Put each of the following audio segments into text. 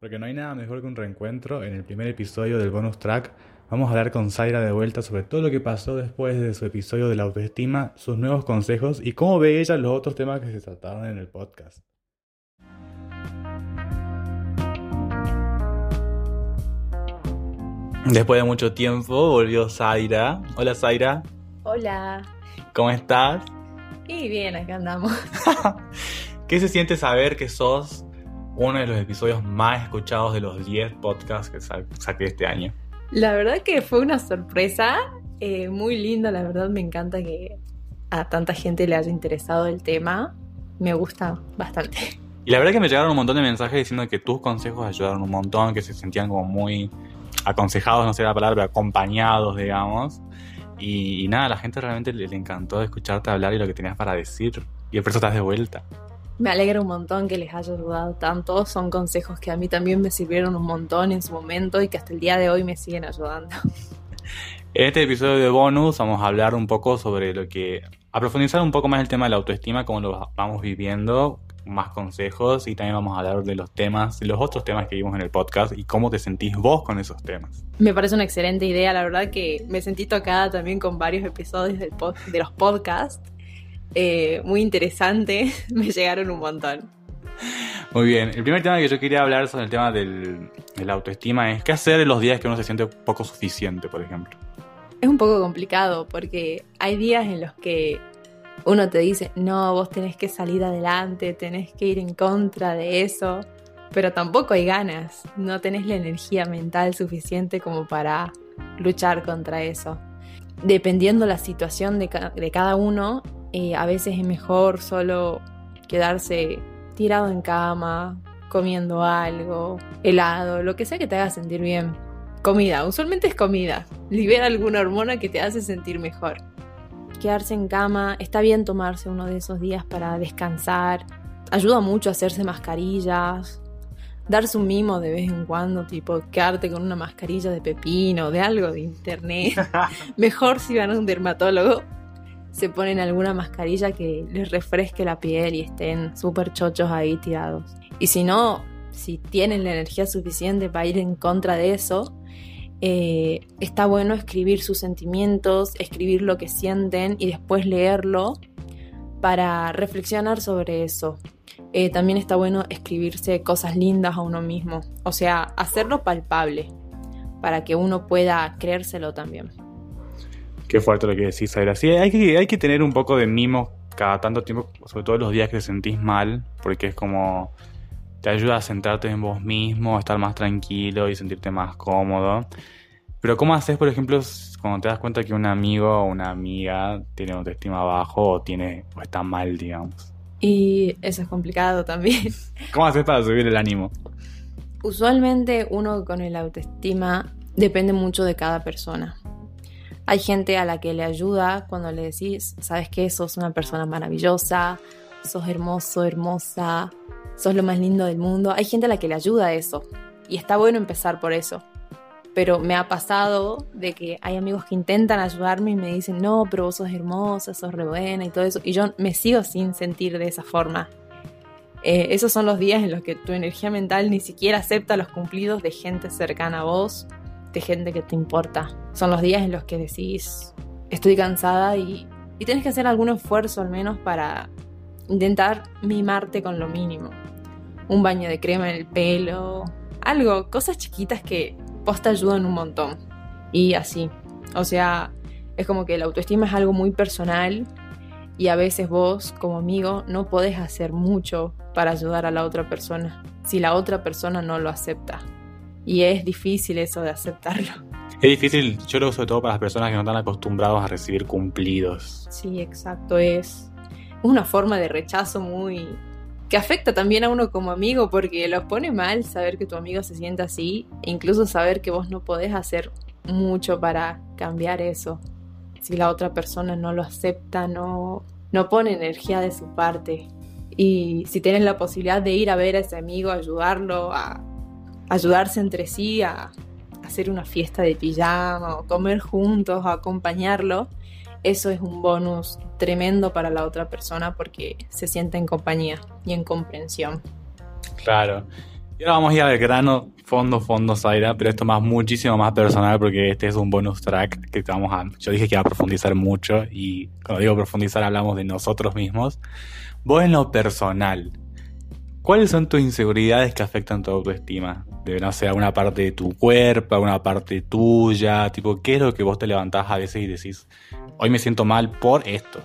Porque no hay nada mejor que un reencuentro. En el primer episodio del bonus track vamos a hablar con Zaira de vuelta sobre todo lo que pasó después de su episodio de la autoestima, sus nuevos consejos y cómo ve ella los otros temas que se trataron en el podcast. Después de mucho tiempo volvió Zaira. Hola Zaira. Hola. ¿Cómo estás? Y bien, acá andamos. ¿Qué se siente saber que sos uno de los episodios más escuchados de los 10 podcasts que saqué este año? La verdad que fue una sorpresa eh, muy linda, la verdad me encanta que a tanta gente le haya interesado el tema. Me gusta bastante. Y la verdad que me llegaron un montón de mensajes diciendo que tus consejos ayudaron un montón, que se sentían como muy aconsejados, no sé la palabra, acompañados, digamos. Y, nada, a la gente realmente le, encantó escucharte hablar y lo que tenías para decir. Y por eso estás de vuelta. Me alegra un montón que les haya ayudado tanto. Son consejos que a mí también me sirvieron un montón en su momento y que hasta el día de hoy me siguen ayudando. En este episodio de bonus vamos a hablar un poco sobre lo que... a profundizar un poco más el tema de la autoestima, cómo lo vamos viviendo, más consejos y también vamos a hablar de los temas, los otros temas que vimos en el podcast y cómo te sentís vos con esos temas. Me parece una excelente idea, la verdad que me sentí tocada también con varios episodios del de los podcasts. Eh, muy interesante, me llegaron un montón. Muy bien, el primer tema que yo quería hablar sobre el tema del, de la autoestima es qué hacer en los días que uno se siente poco suficiente, por ejemplo. Es un poco complicado porque hay días en los que uno te dice, no, vos tenés que salir adelante, tenés que ir en contra de eso, pero tampoco hay ganas, no tenés la energía mental suficiente como para luchar contra eso. Dependiendo la situación de, cada uno, eh, a veces es mejor solo quedarse tirado en cama, comiendo algo, helado, lo que sea que te haga sentir bien. Comida, usualmente es comida. Libera alguna hormona que te hace sentir mejor quedarse en cama, está bien tomarse uno de esos días para descansar, ayuda mucho a hacerse mascarillas, darse un mimo de vez en cuando, tipo quedarte con una mascarilla de pepino, de algo de internet. Mejor si van a un dermatólogo, se ponen alguna mascarilla que les refresque la piel y estén súper chochos ahí tirados. Y si no, si tienen la energía suficiente para ir en contra de eso, eh, está bueno escribir sus sentimientos, escribir lo que sienten y después leerlo para reflexionar sobre eso. Eh, también está bueno escribirse cosas lindas a uno mismo, o sea, hacerlo palpable para que uno pueda creérselo también. Qué fuerte lo que decís, Aira. Sí, hay que, hay que tener un poco de mimo cada tanto tiempo, sobre todo los días que te sentís mal, porque es como te ayuda a centrarte en vos mismo, a estar más tranquilo y sentirte más cómodo. Pero ¿cómo haces, por ejemplo, cuando te das cuenta que un amigo o una amiga tiene autoestima bajo o, tiene, o está mal, digamos? Y eso es complicado también. ¿Cómo haces para subir el ánimo? Usualmente uno con el autoestima depende mucho de cada persona. Hay gente a la que le ayuda cuando le decís, sabes que sos una persona maravillosa, sos hermoso, hermosa, sos lo más lindo del mundo. Hay gente a la que le ayuda a eso. Y está bueno empezar por eso. Pero me ha pasado de que hay amigos que intentan ayudarme y me dicen, no, pero vos sos hermosa, sos re buena y todo eso. Y yo me sigo sin sentir de esa forma. Eh, esos son los días en los que tu energía mental ni siquiera acepta los cumplidos de gente cercana a vos, de gente que te importa. Son los días en los que decís, estoy cansada y, tienes que hacer algún esfuerzo al menos para intentar mimarte con lo mínimo un baño de crema en el pelo, algo, cosas chiquitas que vos te ayudan un montón. Y así, o sea, es como que la autoestima es algo muy personal y a veces vos como amigo no podés hacer mucho para ayudar a la otra persona si la otra persona no lo acepta. Y es difícil eso de aceptarlo. Es difícil, yo creo sobre todo para las personas que no están acostumbrados a recibir cumplidos. Sí, exacto, es una forma de rechazo muy, que afecta también a uno como amigo porque los pone mal saber que tu amigo se sienta así e incluso saber que vos no podés hacer mucho para cambiar eso. Si la otra persona no lo acepta, no, no pone energía de su parte. Y si tienes la posibilidad de ir a ver a ese amigo, ayudarlo, a ayudarse entre sí, a hacer una fiesta de pijama, o comer juntos, o acompañarlo, eso es un bonus tremendo para la otra persona porque se siente en compañía y en comprensión. Claro. Y ahora vamos a ir al grano, fondo, fondo, Zaira, pero esto más, muchísimo más personal porque este es un bonus track que vamos a, yo dije que iba a profundizar mucho y cuando digo profundizar hablamos de nosotros mismos. Vos en lo personal, ¿cuáles son tus inseguridades que afectan tu autoestima? De, no sé, alguna parte de tu cuerpo, alguna parte tuya, tipo, ¿qué es lo que vos te levantás a veces y decís, hoy me siento mal por esto?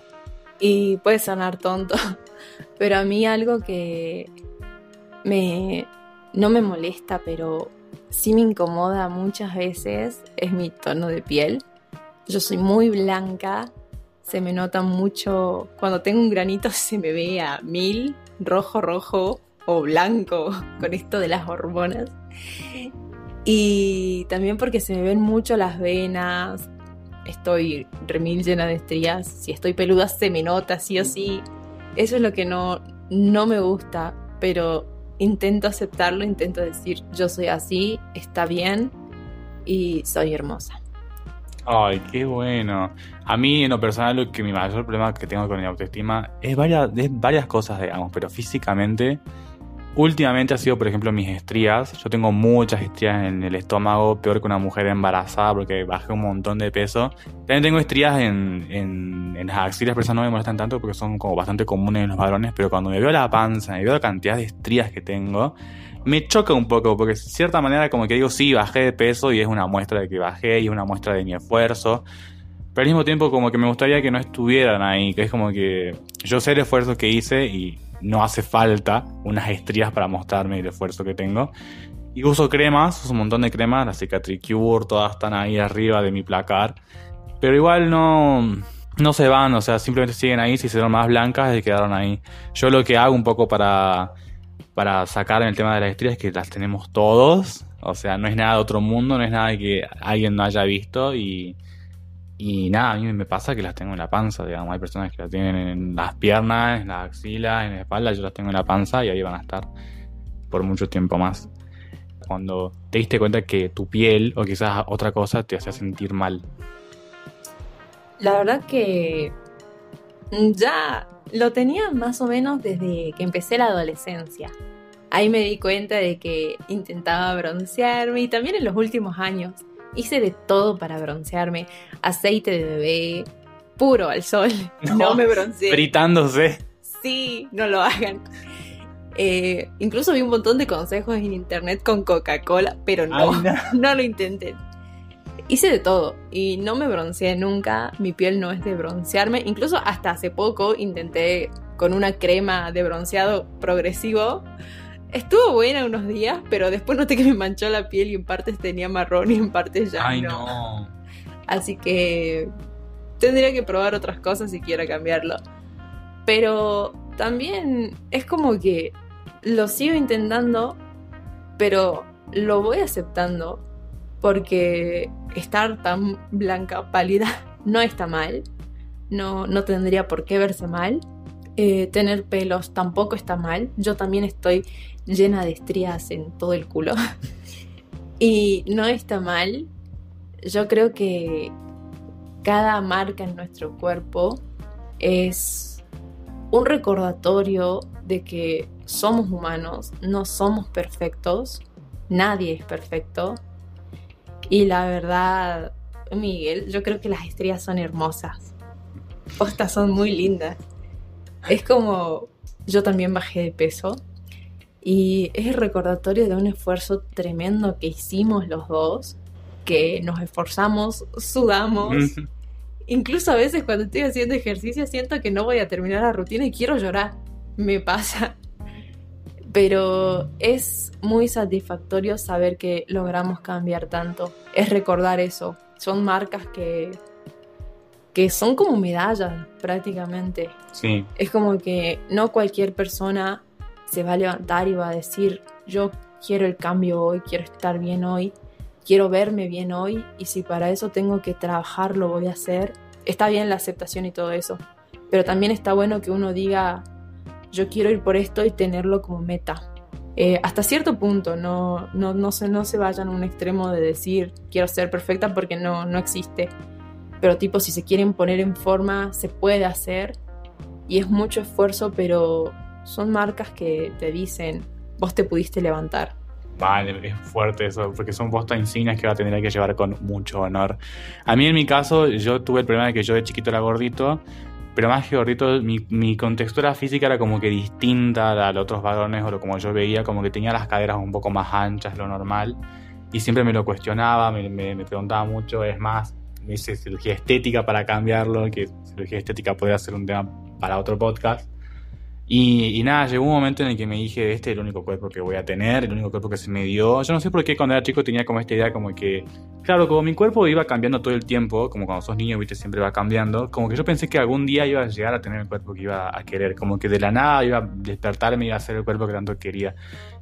Y puede sonar tonto, pero a mí algo que me, no me molesta, pero sí me incomoda muchas veces es mi tono de piel. Yo soy muy blanca, se me nota mucho, cuando tengo un granito se me ve a mil, rojo, rojo o blanco con esto de las hormonas. Y también porque se me ven mucho las venas, estoy remil llena de estrías, si estoy peluda se me nota sí o sí. Eso es lo que no, no me gusta, pero intento aceptarlo, intento decir, yo soy así, está bien y soy hermosa. Ay, qué bueno. A mí, en lo personal, que mi mayor problema que tengo con la autoestima es varias, es varias cosas, digamos, pero físicamente Últimamente ha sido, por ejemplo, mis estrías. Yo tengo muchas estrías en el estómago, peor que una mujer embarazada porque bajé un montón de peso. También tengo estrías en, en, las axilas, pero esas no me molestan tanto porque son como bastante comunes en los varones. Pero cuando me veo la panza, me veo la cantidad de estrías que tengo, me choca un poco porque de cierta manera como que digo, sí, bajé de peso y es una muestra de que bajé y es una muestra de mi esfuerzo. Pero al mismo tiempo como que me gustaría que no estuvieran ahí, que es como que yo sé el esfuerzo que hice y no hace falta unas estrías para mostrarme el esfuerzo que tengo. Y uso cremas, uso un montón de cremas, la Cicatricure, todas están ahí arriba de mi placar. Pero igual no, no se van, o sea, simplemente siguen ahí, se ven más blancas y quedaron ahí. Yo lo que hago un poco para, para sacar el tema de las estrías es que las tenemos todos, o sea, no es nada de otro mundo, no es nada que alguien no haya visto y y nada, a mí me pasa que las tengo en la panza, digamos. Hay personas que las tienen en las piernas, en las axilas, en la espalda. Yo las tengo en la panza y ahí van a estar por mucho tiempo más. Cuando te diste cuenta que tu piel o quizás otra cosa te hacía sentir mal. La verdad que ya lo tenía más o menos desde que empecé la adolescencia. Ahí me di cuenta de que intentaba broncearme y también en los últimos años Hice de todo para broncearme. Aceite de bebé, puro al sol. No, me bronceé. Fritándose. Sí, no lo hagan. Eh, incluso vi un montón de consejos en internet con Coca-Cola, pero no, no, lo intenten. Hice de todo y no me bronceé nunca. Mi piel no es de broncearme. Incluso hasta hace poco intenté con una crema de bronceado progresivo Estuvo buena unos días, pero después noté que me manchó la piel y en partes tenía marrón y en partes ya Ay, no. Así que tendría que probar otras cosas si quiero cambiarlo. Pero también es como que lo sigo intentando, pero lo voy aceptando porque estar tan blanca, pálida, no está mal. No, no tendría por qué verse mal. Eh, tener pelos tampoco está mal. Yo también estoy llena de estrías en todo el culo. y no está mal. Yo creo que cada marca en nuestro cuerpo es un recordatorio de que somos humanos, no somos perfectos, nadie es perfecto. Y la verdad, Miguel, yo creo que las estrías son hermosas. Postas son muy lindas. Es como yo también bajé de peso y es el recordatorio de un esfuerzo tremendo que hicimos los dos, que nos esforzamos, sudamos. Incluso a veces cuando estoy haciendo ejercicio siento que no voy a terminar la rutina y quiero llorar. Me pasa. Pero es muy satisfactorio saber que logramos cambiar tanto. Es recordar eso. Son marcas que, que son como medallas prácticamente. Sí. Es como que no cualquier persona se va a levantar y va a decir, yo quiero el cambio hoy, quiero estar bien hoy, quiero verme bien hoy y si para eso tengo que trabajar, lo voy a hacer. Está bien la aceptación y todo eso, pero también está bueno que uno diga, yo quiero ir por esto y tenerlo como meta. Eh, hasta cierto punto, no, no, no, se, no se vayan a un extremo de decir quiero ser perfecta porque no, no existe. Pero tipo, si se quieren poner en forma, se puede hacer y es mucho esfuerzo, pero son marcas que te dicen, vos te pudiste levantar, Vale, es fuerte eso, porque son postas insignias que va a tener que llevar con mucho honor. A mí en mi caso, yo tuve el problema de que yo de chiquito era gordito, pero más que gordito, mi, mi contextura física era como que distinta a de otros varones o lo como yo veía, como que tenía las caderas un poco más anchas, lo normal, y siempre me lo cuestionaba, me, me, me preguntaba mucho, es más, me hice cirugía estética para cambiarlo, que cirugía estética podría ser un tema para otro podcast. Y, y, nada, llegó un momento en el que me dije, este es el único cuerpo que voy a tener, el único cuerpo que se me dio. Yo no sé por qué cuando era chico tenía como esta idea como que, claro, como mi cuerpo iba cambiando todo el tiempo, como cuando sos niño, viste, siempre va cambiando, como que yo pensé que algún día iba a llegar a tener el cuerpo que iba a querer, como que de la nada iba a despertarme y iba a ser el cuerpo que tanto quería.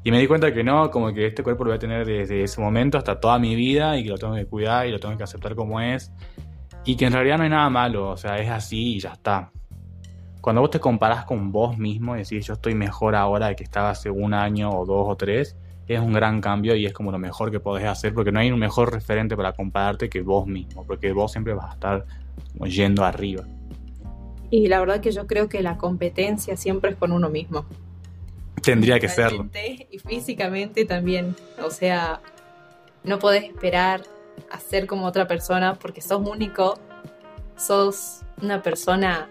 Y me di cuenta que no, como que este cuerpo lo voy a tener desde ese momento hasta toda mi vida y que lo tengo que cuidar y lo tengo que aceptar como es. Y que en realidad no hay nada malo, o sea, es así y ya está cuando vos te comparás con vos mismo y decís yo estoy mejor ahora de que estaba hace un año o dos o tres, es un gran cambio y es como lo mejor que podés hacer porque no hay un mejor referente para compararte que vos mismo, porque vos siempre vas a estar yendo arriba. Y la verdad que yo creo que la competencia siempre es con uno mismo. Tendría que serlo. Y físicamente también. O sea, no podés esperar a ser como otra persona porque sos único, sos una persona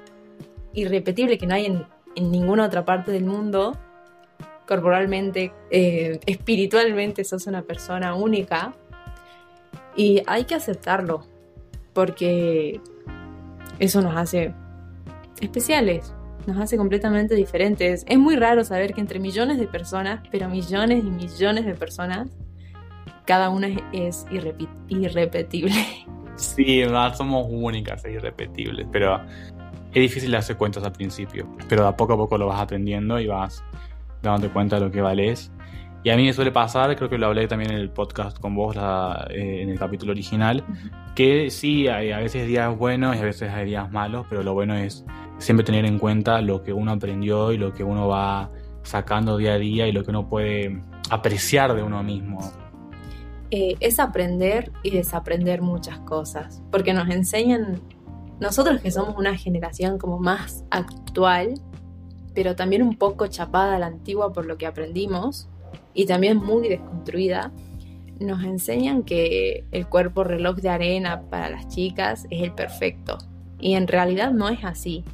irrepetible que no hay en, ninguna otra parte del mundo. Corporalmente, eh, espiritualmente sos una persona única y hay que aceptarlo porque eso nos hace especiales, nos hace completamente diferentes. Es muy raro saber que entre millones de personas, pero millones y millones de personas, cada una es, irrepetible. Sí, somos únicas e irrepetibles, pero es difícil hacer cuentas al principio, pero a poco a poco lo vas aprendiendo y vas dándote cuenta de lo que vales. Y a mí me suele pasar, creo que lo hablé también en el podcast con vos, la, eh, en el capítulo original, que sí, hay a veces días buenos y a veces hay días malos, pero lo bueno es siempre tener en cuenta lo que uno aprendió y lo que uno va sacando día a día y lo que uno puede apreciar de uno mismo. Eh, es aprender y desaprender muchas cosas, porque nos enseñan nosotros que somos una generación como más actual, pero también un poco chapada a la antigua por lo que aprendimos y también muy desconstruida, nos enseñan que el cuerpo reloj de arena para las chicas es el perfecto. Y en realidad no es así.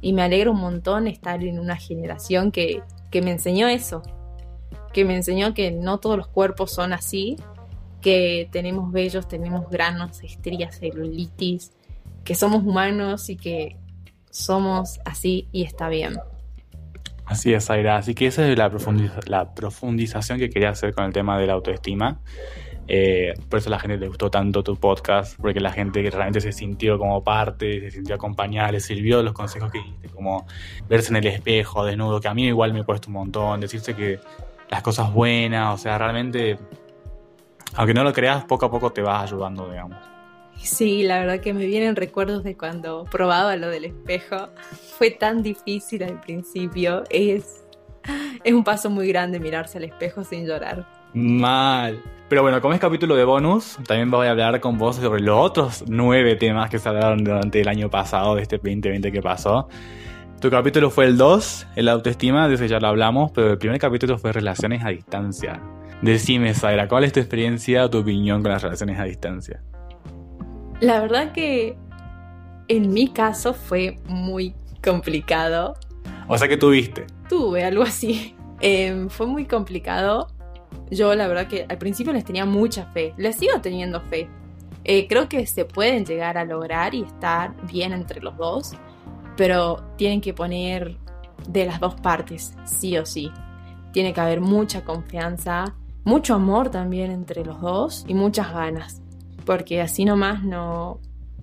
Y me alegra un montón estar en una generación que, que me enseñó eso. Que me enseñó que no todos los cuerpos son así. Que tenemos vellos, tenemos granos, estrías, celulitis, que somos humanos y que somos así y está bien. Así es, Aira. Así que esa es la, profundización que quería hacer con el tema de la autoestima. Eh, por eso a la gente le gustó tanto tu podcast, porque la gente que realmente se sintió como parte, se sintió acompañada, le sirvió los consejos que diste, como verse en el espejo, desnudo, que a mí igual me he puesto un montón, decirse que las cosas buenas, o sea, realmente, aunque no lo creas, poco a poco te vas ayudando, digamos. Sí, la verdad que me vienen recuerdos de cuando probaba lo del espejo. Fue tan difícil al principio. Es, es un paso muy grande mirarse al espejo sin llorar. Mal. Pero bueno, como es capítulo de bonus, también voy a hablar con vos sobre los otros nueve temas que se hablaron durante el año pasado, de este 2020 que pasó. Tu capítulo fue el 2, el autoestima, de ese ya lo hablamos, pero el primer capítulo fue relaciones a distancia. Decime, Zaira, ¿cuál es tu experiencia o tu opinión con las relaciones a distancia? La verdad que en mi caso fue muy complicado. O sea que tuviste. Tuve algo así. Em, fue muy complicado. Yo la verdad que al principio les tenía mucha fe. Les sigo teniendo fe. Eh, creo que se pueden llegar a lograr y estar bien entre los dos. Pero tienen que poner de las dos partes, sí o sí. Tiene que haber mucha confianza, mucho amor también entre los dos y muchas ganas porque así nomás no,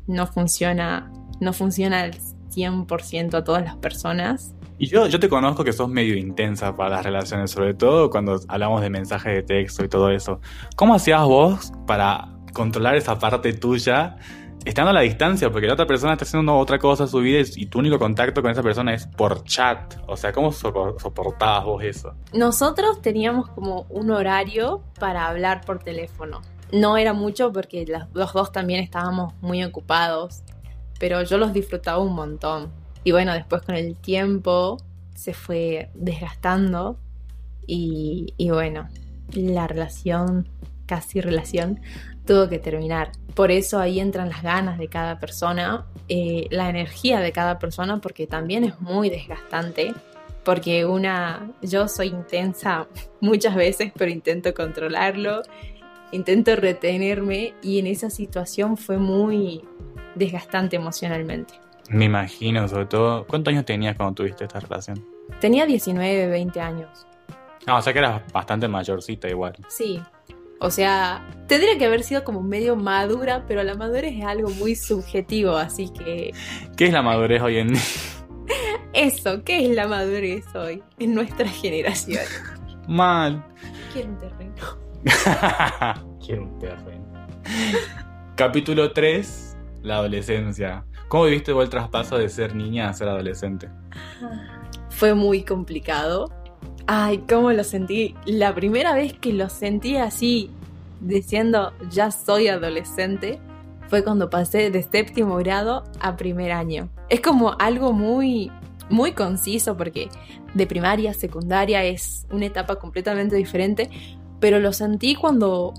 no funciona, no funciona al 100% a todas las personas. Y yo, yo te conozco que sos medio intensa para las relaciones, sobre todo cuando hablamos de mensajes de texto y todo eso. ¿Cómo hacías vos para controlar esa parte tuya estando a la distancia? Porque la otra persona está haciendo otra cosa su vida y tu único contacto con esa persona es por chat. O sea, ¿cómo soportabas vos eso? Nosotros teníamos como un horario para hablar por teléfono no era mucho porque los dos también estábamos muy ocupados, pero yo los disfrutaba un montón. Y bueno, después con el tiempo se fue desgastando y, bueno, la relación, casi relación, tuvo que terminar. Por eso ahí entran las ganas de cada persona, eh, la energía de cada persona, porque también es muy desgastante. Porque una, yo soy intensa muchas veces, pero intento controlarlo, intento retenerme y en esa situación fue muy desgastante emocionalmente. Me imagino, sobre todo, ¿cuántos años tenías cuando tuviste esta relación? Tenía 19, 20 años. Ah, o sea que eras bastante mayorcita igual. Sí. O sea, tendría que haber sido como medio madura, pero la madurez es algo muy subjetivo, así que... ¿Qué es la madurez hoy en día? Eso, ¿qué es la madurez hoy en nuestra generación? Mal. Quiero un terreno. Quiero un terreno. Capítulo 3, la adolescencia. ¿Cómo viviste vos el traspaso de ser niña a ser adolescente? Fue muy complicado. Ay, cómo lo sentí. La primera vez que lo sentí así, diciendo ya soy adolescente, fue cuando pasé de séptimo grado a primer año. Es como algo muy, muy conciso porque de primaria a secundaria es una etapa completamente diferente, pero lo sentí cuando,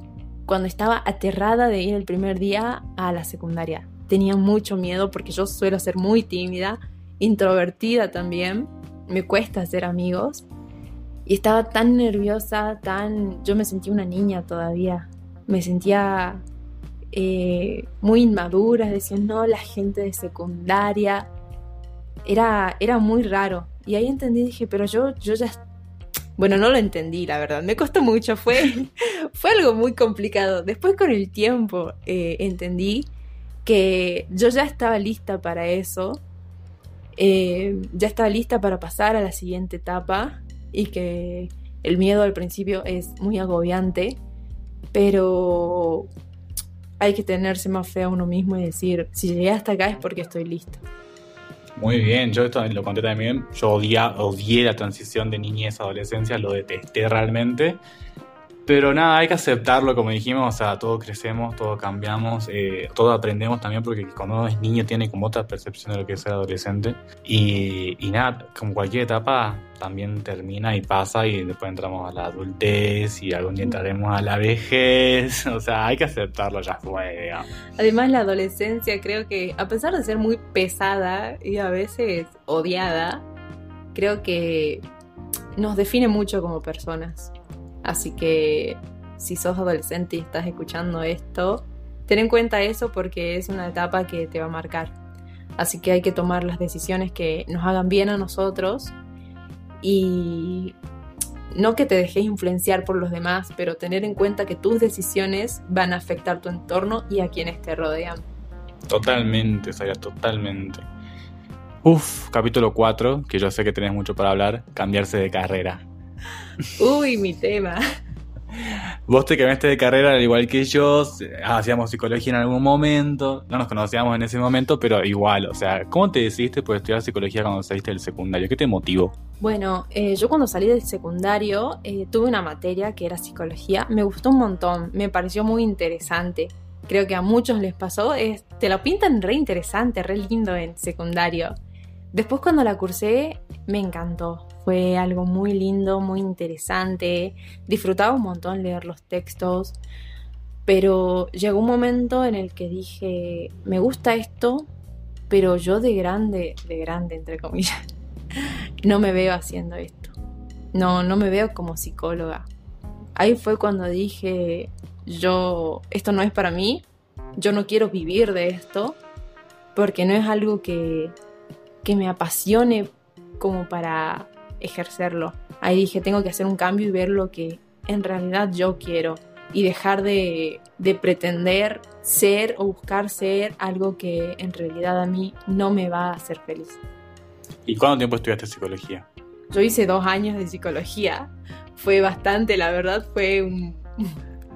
cuando estaba aterrada de ir el primer día a la secundaria. Tenía mucho miedo porque yo suelo ser muy tímida, introvertida también, me cuesta hacer amigos y estaba tan nerviosa, tan... Yo me sentía una niña todavía. Me sentía eh, muy inmadura, decía, no, la gente de secundaria. Era, era muy raro. Y ahí entendí, dije, pero yo, yo ya... Bueno, no lo entendí, la verdad. Me costó mucho. Fue, fue algo muy complicado. Después con el tiempo eh, entendí que yo ya estaba lista para eso. Eh, ya estaba lista para pasar a la siguiente etapa y que el miedo al principio es muy agobiante, pero hay que tenerse más fe a uno mismo y decir, si llegué hasta acá es porque estoy listo. Muy bien, yo esto lo conté también, yo odié la transición de niñez a adolescencia, lo detesté realmente. Pero nada, hay que aceptarlo, como dijimos, o sea, todos crecemos, todos cambiamos, eh, todos aprendemos también, porque cuando uno es niño tiene como otra percepción de lo que es ser adolescente. Y, y nada, como cualquier etapa, también termina y pasa, y después entramos a la adultez, y algún día entraremos a la vejez, o sea, hay que aceptarlo, ya fue, digamos. Además, la adolescencia creo que, a pesar de ser muy pesada y a veces odiada, creo que nos define mucho como personas. Así que si sos adolescente y estás escuchando esto, ten en cuenta eso porque es una etapa que te va a marcar. Así que hay que tomar las decisiones que nos hagan bien a nosotros y no que te dejes influenciar por los demás, pero tener en cuenta que tus decisiones van a afectar tu entorno y a quienes te rodean. Totalmente, Sara, totalmente. Uf, capítulo 4, que yo sé que tenés mucho para hablar, cambiarse de carrera. Uy, mi tema. Vos te cambiaste de carrera al igual que yo, hacíamos psicología en algún momento, no nos conocíamos en ese momento, pero igual, o sea, ¿cómo te decidiste por estudiar psicología cuando saliste del secundario? ¿Qué te motivó? Bueno, eh, yo cuando salí del secundario eh, tuve una materia que era psicología, me gustó un montón, me pareció muy interesante. Creo que a muchos les pasó, es, te lo pintan re interesante, re lindo en secundario. Después cuando la cursé me encantó, fue algo muy lindo, muy interesante, disfrutaba un montón leer los textos, pero llegó un momento en el que dije, me gusta esto, pero yo de grande, de grande entre comillas, no me veo haciendo esto. No, no me veo como psicóloga. Ahí fue cuando dije, yo, esto no es para mí, yo no quiero vivir de esto, porque no es algo que, que me apasione como para ejercerlo. Ahí dije, tengo que hacer un cambio y ver lo que en realidad yo quiero y dejar de, de, pretender ser o buscar ser algo que en realidad a mí no me va a hacer feliz. ¿Y cuánto tiempo estudiaste psicología? Yo hice dos años de psicología. Fue bastante, la verdad, fue un,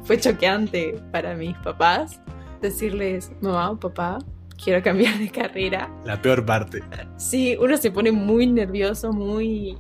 fue choqueante para mis papás decirles, mamá o papá, quiero cambiar de carrera. La peor parte. Sí, uno se pone muy nervioso, muy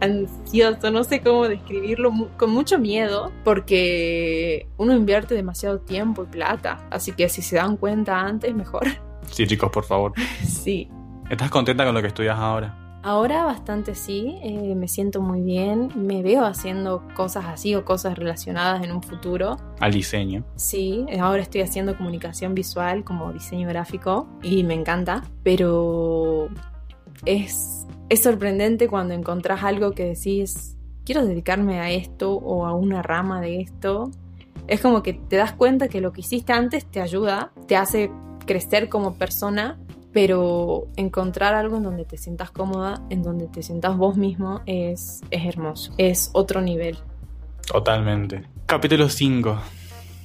ansioso, no sé cómo describirlo, con mucho miedo, porque uno invierte demasiado tiempo y plata, así que si se dan cuenta antes, mejor. Sí, chicos, por favor. Sí. ¿Estás contenta con lo que estudias ahora? Ahora bastante sí, eh, me siento muy bien, me veo haciendo cosas así o cosas relacionadas en un futuro. Al diseño. Sí, ahora estoy haciendo comunicación visual como diseño gráfico y me encanta, pero es, es sorprendente cuando encontrás algo que decís, quiero dedicarme a esto o a una rama de esto. Es como que te das cuenta que lo que hiciste antes te ayuda, te hace crecer como persona, pero encontrar algo en donde te sientas cómoda, en donde te sientas vos mismo, es, es hermoso, es otro nivel. Totalmente. Capítulo 5.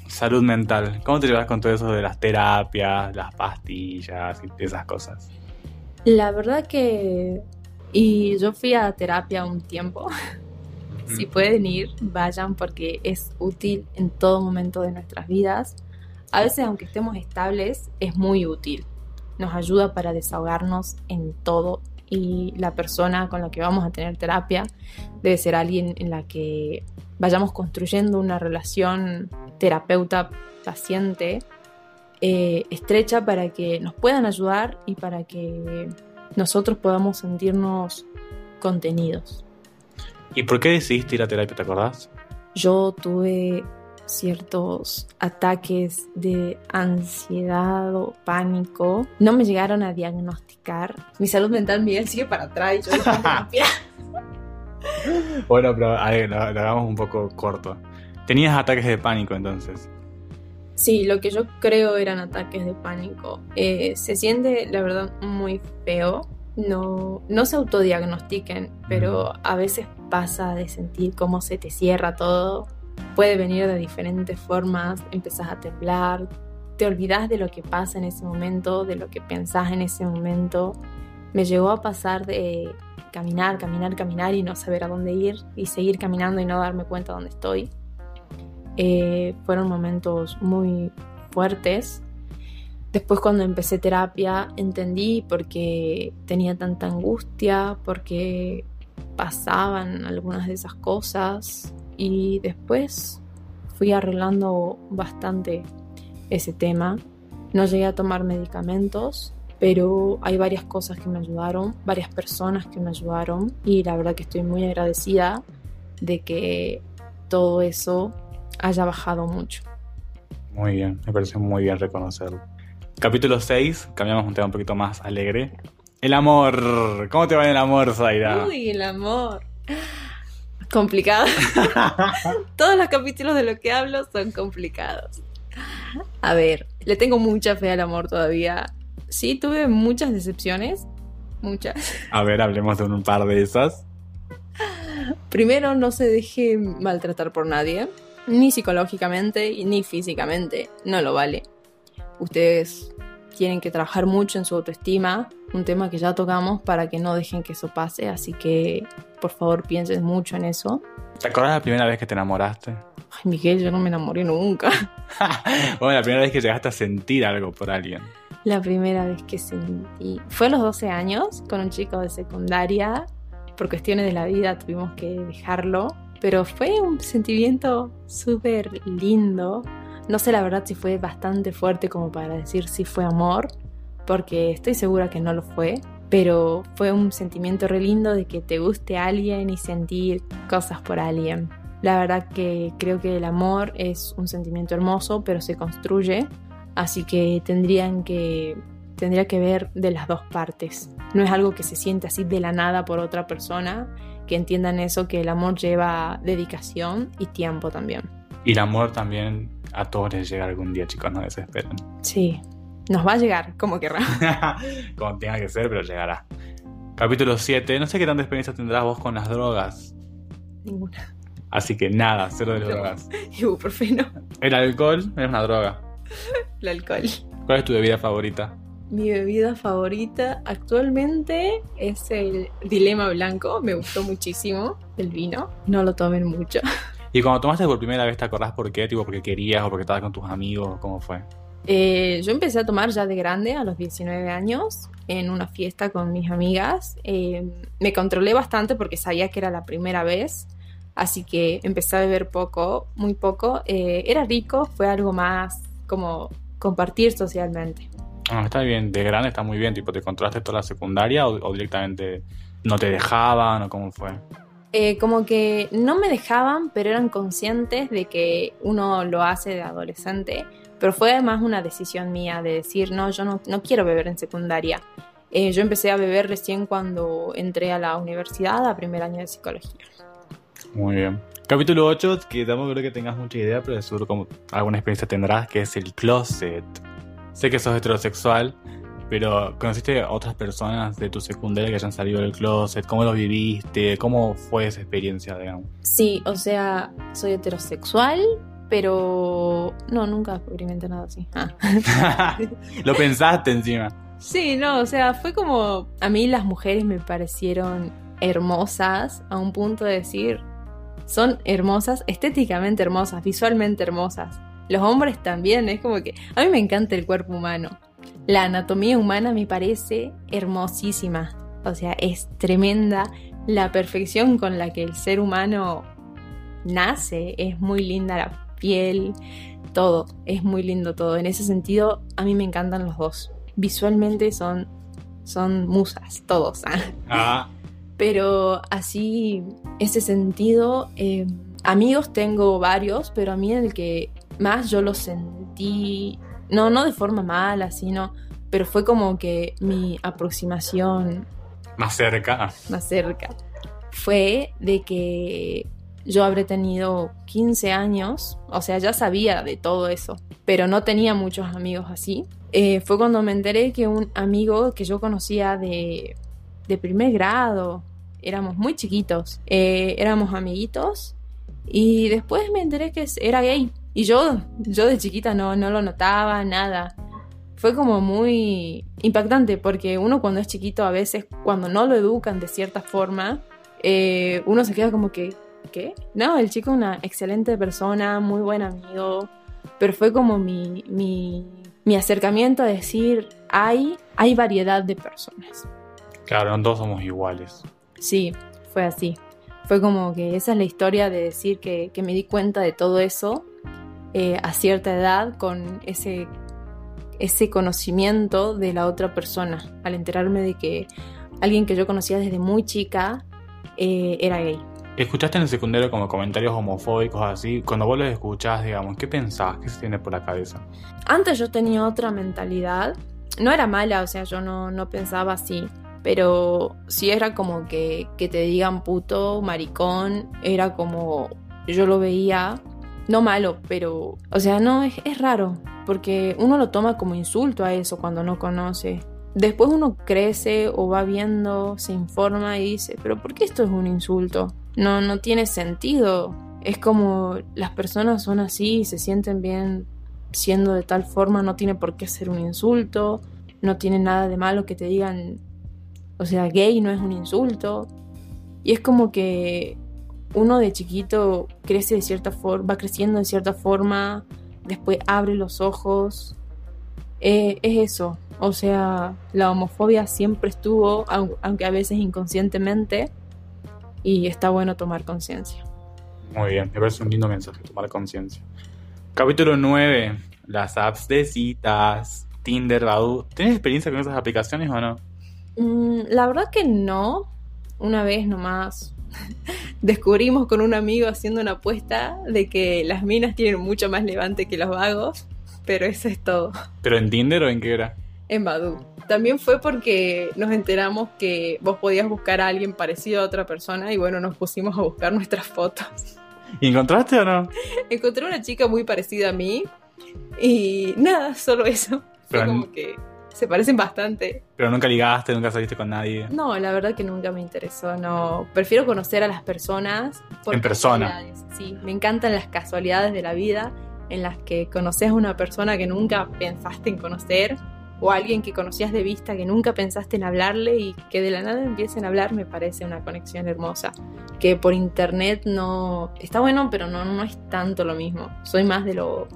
Salud mental. ¿Cómo te llevas con todo eso de las terapias, las pastillas y esas cosas? La verdad que... Y yo fui a terapia un tiempo. si pueden ir, vayan porque es útil en todo momento de nuestras vidas. A veces, aunque estemos estables, es muy útil. Nos ayuda para desahogarnos en todo y la persona con la que vamos a tener terapia debe ser alguien en la que vayamos construyendo una relación terapeuta-paciente eh, estrecha para que nos puedan ayudar y para que nosotros podamos sentirnos contenidos. ¿Y por qué decidiste ir a terapia, te acordás? Yo tuve ciertos ataques de ansiedad o pánico. No me llegaron a diagnosticar. Mi salud mental Miguel sigue para atrás y yo bueno, pero a ver, lo, lo hagamos un poco corto. ¿Tenías ataques de pánico entonces? Sí, lo que yo creo eran ataques de pánico. Eh, se siente, la verdad, muy feo. No, no se autodiagnostiquen, pero a veces pasa de sentir cómo se te cierra todo. Puede venir de diferentes formas, empezás a temblar, te olvidas de lo que pasa en ese momento, de lo que pensás en ese momento. Me llegó a pasar de caminar, caminar, caminar y no saber a dónde ir y seguir caminando y no darme cuenta dónde estoy. Eh, fueron momentos muy fuertes. Después cuando empecé terapia entendí por qué tenía tanta angustia, por qué pasaban algunas de esas cosas y después fui arreglando bastante ese tema. No llegué a tomar medicamentos, pero hay varias cosas que me ayudaron, varias personas que me ayudaron y la verdad que estoy muy agradecida de que todo eso haya bajado mucho. Muy bien, me parece muy bien reconocerlo. Capítulo 6, cambiamos un tema un poquito más alegre. El amor. ¿Cómo te va en el amor, Zaira? Uy, el amor. Complicado. Todos los capítulos de lo que hablo son complicados. A ver, le tengo mucha fe al amor todavía. Sí, tuve muchas decepciones. Muchas. A ver, hablemos de un par de esas. Primero, no se deje maltratar por nadie ni psicológicamente ni físicamente, no lo vale. Ustedes tienen que trabajar mucho en su autoestima, un tema que ya tocamos para que no dejen que eso pase, así que por favor piensen mucho en eso. ¿Te acuerdas la primera vez que te enamoraste? Ay, Miguel, yo no me enamoré nunca. bueno, la primera vez que llegaste a sentir algo por alguien. La primera vez que sentí. Fue a los 12 años con un chico de secundaria. Por cuestiones de la vida tuvimos que dejarlo pero fue un sentimiento súper lindo. No sé la verdad si fue bastante fuerte como para decir si fue amor, porque estoy segura que no lo fue, pero fue un sentimiento re lindo de que te guste alguien y sentir cosas por alguien. La verdad que creo que el amor es un sentimiento hermoso, pero se construye, así que tendrían que tendría que ver de las dos partes. No es algo que se siente así de la nada por otra persona, que entiendan eso, que el amor lleva dedicación y tiempo también. Y el amor también a todos les llega algún día, chicos, no desesperen. Sí, nos va a llegar, como querrá. como tenga que ser, pero llegará. Capítulo 7. No sé qué tanta experiencia tendrás vos con las drogas. Ninguna. Así que nada, cero de drogas. Ibuprofeno. El alcohol es una droga. El alcohol. ¿Cuál es tu bebida favorita? Mi bebida favorita actualmente es el Dilema Blanco. Me gustó muchísimo el vino. No lo tomen mucho. ¿Y cuando tomaste por primera vez te acordás por qué? ¿Tipo porque querías o porque estabas con tus amigos? ¿Cómo fue? Eh, yo empecé a tomar ya de grande, a los 19 años, en una fiesta con mis amigas. Eh, me controlé bastante porque sabía que era la primera vez. Así que empecé a beber poco, muy poco. Eh, era rico, fue algo más como compartir socialmente. Ah, está bien, de grande está muy bien, tipo, ¿te controlaste toda la secundaria o, directamente no te dejaban o cómo fue? Eh, como que no me dejaban, pero eran conscientes de que uno lo hace de adolescente. Pero fue además una decisión mía de decir, no, yo no, no quiero beber en secundaria. Eh, yo empecé a beber recién cuando entré a la universidad, a primer año de psicología. Muy bien. Capítulo 8, que tampoco creo que tengas mucha idea, pero seguro como alguna experiencia tendrás, que es el closet. Sé que sos heterosexual, pero ¿conociste a otras personas de tu secundaria que hayan salido del closet? ¿Cómo lo viviste? ¿Cómo fue esa experiencia, digamos? Sí, o sea, soy heterosexual, pero no, nunca experimenté nada así. Ah. lo pensaste encima. Sí, no, o sea, fue como a mí las mujeres me parecieron hermosas a un punto de decir, son hermosas, estéticamente hermosas, visualmente hermosas. Los hombres también, es como que a mí me encanta el cuerpo humano. La anatomía humana me parece hermosísima, o sea, es tremenda. La perfección con la que el ser humano nace es muy linda, la piel, todo, es muy lindo todo. En ese sentido, a mí me encantan los dos visualmente son, son musas, todos. ¿ah? Pero así, ese sentido, eh, amigos tengo varios, pero a mí el que más yo lo sentí, no, no de forma mala, sino, pero fue como que mi aproximación... Más cerca. Más cerca. Fue de que yo habré tenido 15 años, o sea, ya sabía de todo eso, pero no tenía muchos amigos así. Eh, fue cuando me enteré que un amigo que yo conocía de, de primer grado, éramos muy chiquitos, eh, éramos amiguitos, y después me enteré que era gay. Y yo, yo de chiquita no, no lo notaba, nada. Fue como muy impactante porque uno cuando es chiquito a veces, cuando no lo educan de cierta forma, eh, uno se queda como que, ¿qué? No, el chico es una excelente persona, muy buen amigo, pero fue como mi, mi, mi acercamiento a decir, hay, hay variedad de personas. Claro, no todos somos iguales. Sí, fue así. Fue como que esa es la historia de decir que, que me di cuenta de todo eso eh, a cierta edad con ese, ese conocimiento de la otra persona, al enterarme de que alguien que yo conocía desde muy chica eh, era gay. ¿Escuchaste en el secundario como comentarios homofóbicos así? Cuando vos los escuchás, digamos, ¿qué pensabas? ¿Qué se tiene por la cabeza? Antes yo tenía otra mentalidad. No era mala, o sea, yo no, no pensaba así. Pero sí era como que, que te digan puto, maricón, era como yo lo veía, no malo, pero, o sea, no, es, es raro, porque uno lo toma como insulto a eso cuando no conoce. Después uno crece o va viendo, se informa y dice, pero ¿por qué esto es un insulto? No, no tiene sentido. Es como las personas son así y se sienten bien siendo de tal forma, no tiene por qué ser un insulto, no tiene nada de malo que te digan, o sea, gay no es un insulto. Y es como que uno de chiquito crece de cierta forma, va creciendo de cierta forma, después abre los ojos. Eh, es eso, o sea, la homofobia siempre estuvo, aunque a veces inconscientemente, y está bueno tomar conciencia. Muy bien, me parece un lindo mensaje, tomar conciencia. Capítulo 9, las apps de citas, Tinder, Badoo. ¿Tienes experiencia con esas aplicaciones o no? Mm, la verdad que no. Una vez nomás descubrimos con un amigo haciendo una apuesta de que las minas tienen mucho más levante que los vagos, pero eso es todo. ¿Pero en Tinder o en qué era? En Badoo. También fue porque nos enteramos que vos podías buscar a alguien parecido a otra persona y bueno, nos pusimos a buscar nuestras fotos. ¿Y encontraste o no? Encontré una chica muy parecida a mí y nada, solo eso. Fue como que se parecen bastante. Pero nunca ligaste, nunca saliste con nadie. No, la verdad que nunca me interesó. No, prefiero conocer a las personas en persona. Sí, me encantan las casualidades de la vida en las que conoces a una persona que nunca pensaste en conocer o alguien que conocías de vista que nunca pensaste en hablarle y que de la nada empiecen a hablar me parece una conexión hermosa. Que por internet no está bueno, pero no, no es tanto lo mismo. Soy más de lo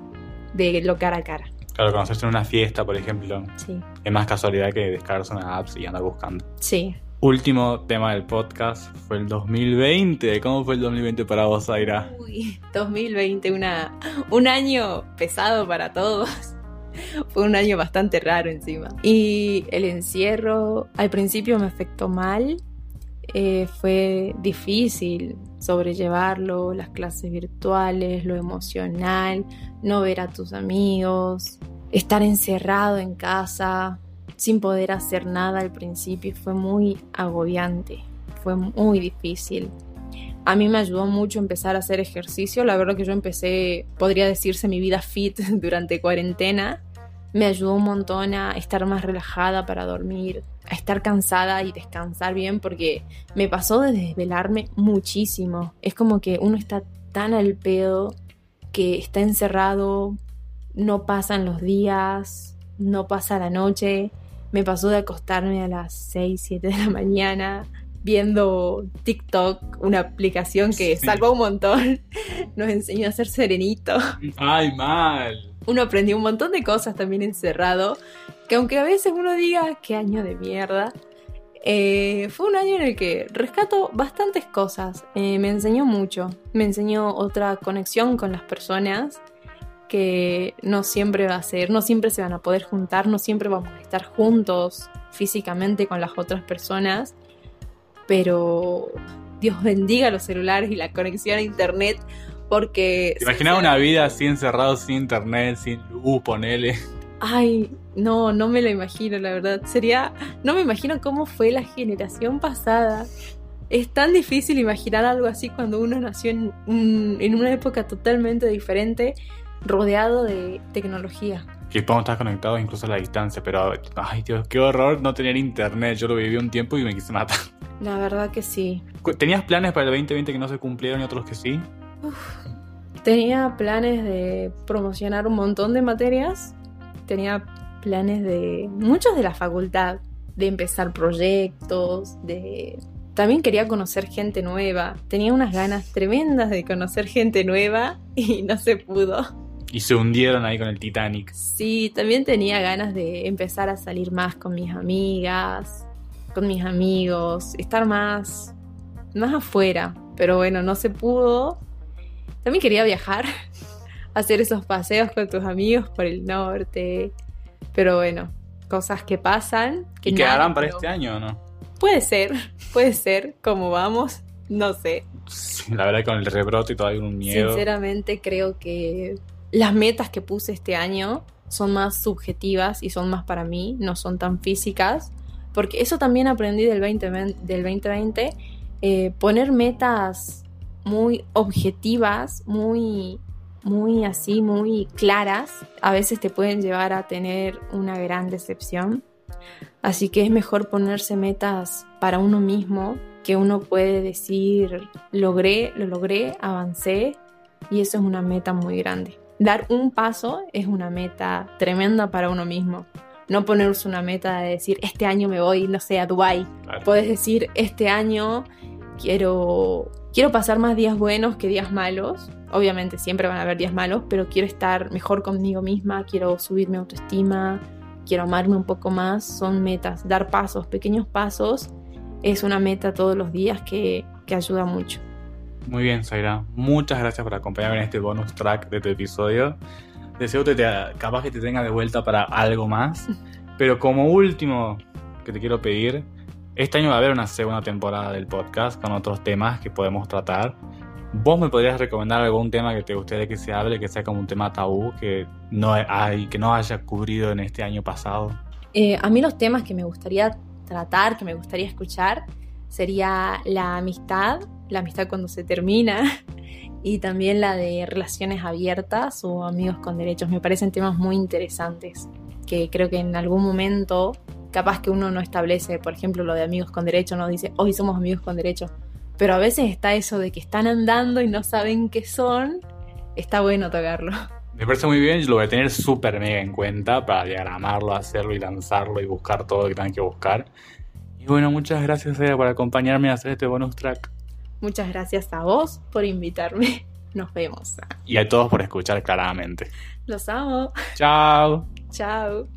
de lo cara a cara. Claro, conocerse en una fiesta, por ejemplo. Sí. Es más casualidad que descargarse una app y andar buscando. Sí. Último tema del podcast fue el 2020. ¿Cómo fue el 2020 para vos, Aira? Uy, 2020, una, un año pesado para todos. Fue un año bastante raro encima. Y el encierro al principio me afectó mal. eh, fue difícil sobrellevarlo, las clases virtuales, lo emocional, no ver a tus amigos, estar encerrado en casa sin poder hacer nada al principio fue muy agobiante, fue muy difícil. A mí me ayudó mucho empezar a hacer ejercicio, la verdad que yo empecé, podría decirse, mi vida fit durante cuarentena. Me ayudó un montón a estar más relajada para dormir, a estar cansada y descansar bien porque me pasó de desvelarme muchísimo. Es como que uno está tan al pedo que está encerrado, no pasan los días, no pasa la noche. Me pasó de acostarme a las 6, 7 de la mañana viendo TikTok, una aplicación que salvó un montón. Nos enseñó a ser serenito. Ay, mal. Uno aprendió un montón de cosas también encerrado. Que aunque a veces uno diga, qué año de mierda, eh, fue un año en el que rescato bastantes cosas. Eh, me enseñó mucho. Me enseñó otra conexión con las personas que no siempre va a ser, no siempre se van a poder juntar, no siempre vamos a estar juntos físicamente con las otras personas, pero Dios bendiga los celulares y la conexión a internet porque... ¿Te imaginas una vida así encerrado sin internet, sin luz, ponele? Ay, no, no me lo imagino, la verdad. Sería, no me imagino cómo fue la generación pasada. Es tan difícil imaginar algo así cuando uno nació en, en una época totalmente diferente rodeado de tecnología. Que podemos estar conectados incluso a la distancia, pero ay Dios, qué horror no tener internet. Yo lo viví un tiempo y me quise matar. La verdad que sí. ¿Tenías planes para el 2020 que no se cumplieron y otros que sí? Tenía planes de promocionar un montón de materias. Tenía planes de muchos de la facultad, de empezar proyectos, de también quería conocer gente nueva. Tenía unas ganas tremendas de conocer gente nueva y no se pudo. Y se hundieron ahí con el Titanic. Sí, también tenía ganas de empezar a salir más con mis amigas, con mis amigos, estar más, más afuera. Pero bueno, no se pudo. También quería viajar, hacer esos paseos con tus amigos por el norte. Pero bueno, cosas que pasan. Que ¿Y quedarán para este año o no? Puede ser, puede ser, como vamos, no sé. la verdad con el rebrote y todo hay un miedo. Sinceramente creo que las metas que puse este año son más subjetivas y son más para mí, no son tan físicas, porque eso también aprendí del 2020, del 2020 eh, poner metas muy objetivas, muy, muy así, muy claras, a veces te pueden llevar a tener una gran decepción. Así que es mejor ponerse metas para uno mismo, que uno puede decir, logré, lo logré, avancé, y eso es una meta muy grande dar un paso es una meta tremenda para uno mismo. No ponerse una meta de decir, este año me voy, no sé, a Dubai. Puedes decir, este año quiero, quiero pasar más días buenos que días malos. Obviamente siempre van a haber días malos, pero quiero estar mejor conmigo misma, quiero subir mi autoestima, quiero amarme un poco más. Son metas, dar pasos, pequeños pasos, es una meta todos los días que, que ayuda mucho. Muy bien, Zaira. Muchas gracias por acompañarme en este bonus track de tu episodio. Deseo que te, capaz que te tenga de vuelta para algo más. Pero como último que te quiero pedir, este año va a haber una segunda temporada del podcast con otros temas que podemos tratar. ¿Vos me podrías recomendar algún tema que te gustaría que se hable, que sea como un tema tabú, que no, hay, que no haya cubrido en este año pasado? Eh, a mí los temas que me gustaría tratar, que me gustaría escuchar, sería la amistad, la amistad cuando se termina y también la de relaciones abiertas o amigos con derechos. Me parecen temas muy interesantes que creo que en algún momento capaz que uno no establece, por ejemplo, lo de amigos con derechos, no dice, hoy somos amigos con derechos, pero a veces está eso de que están andando y no saben qué son, está bueno tocarlo. Me parece muy bien, lo voy a tener súper mega en cuenta para diagramarlo, hacerlo y lanzarlo y buscar todo lo que tengan que buscar. Y bueno, muchas gracias por acompañarme a hacer este bonus track. Muchas gracias a vos por invitarme. Nos vemos. Y a todos por escuchar claramente. Los amo. Chao. Chao.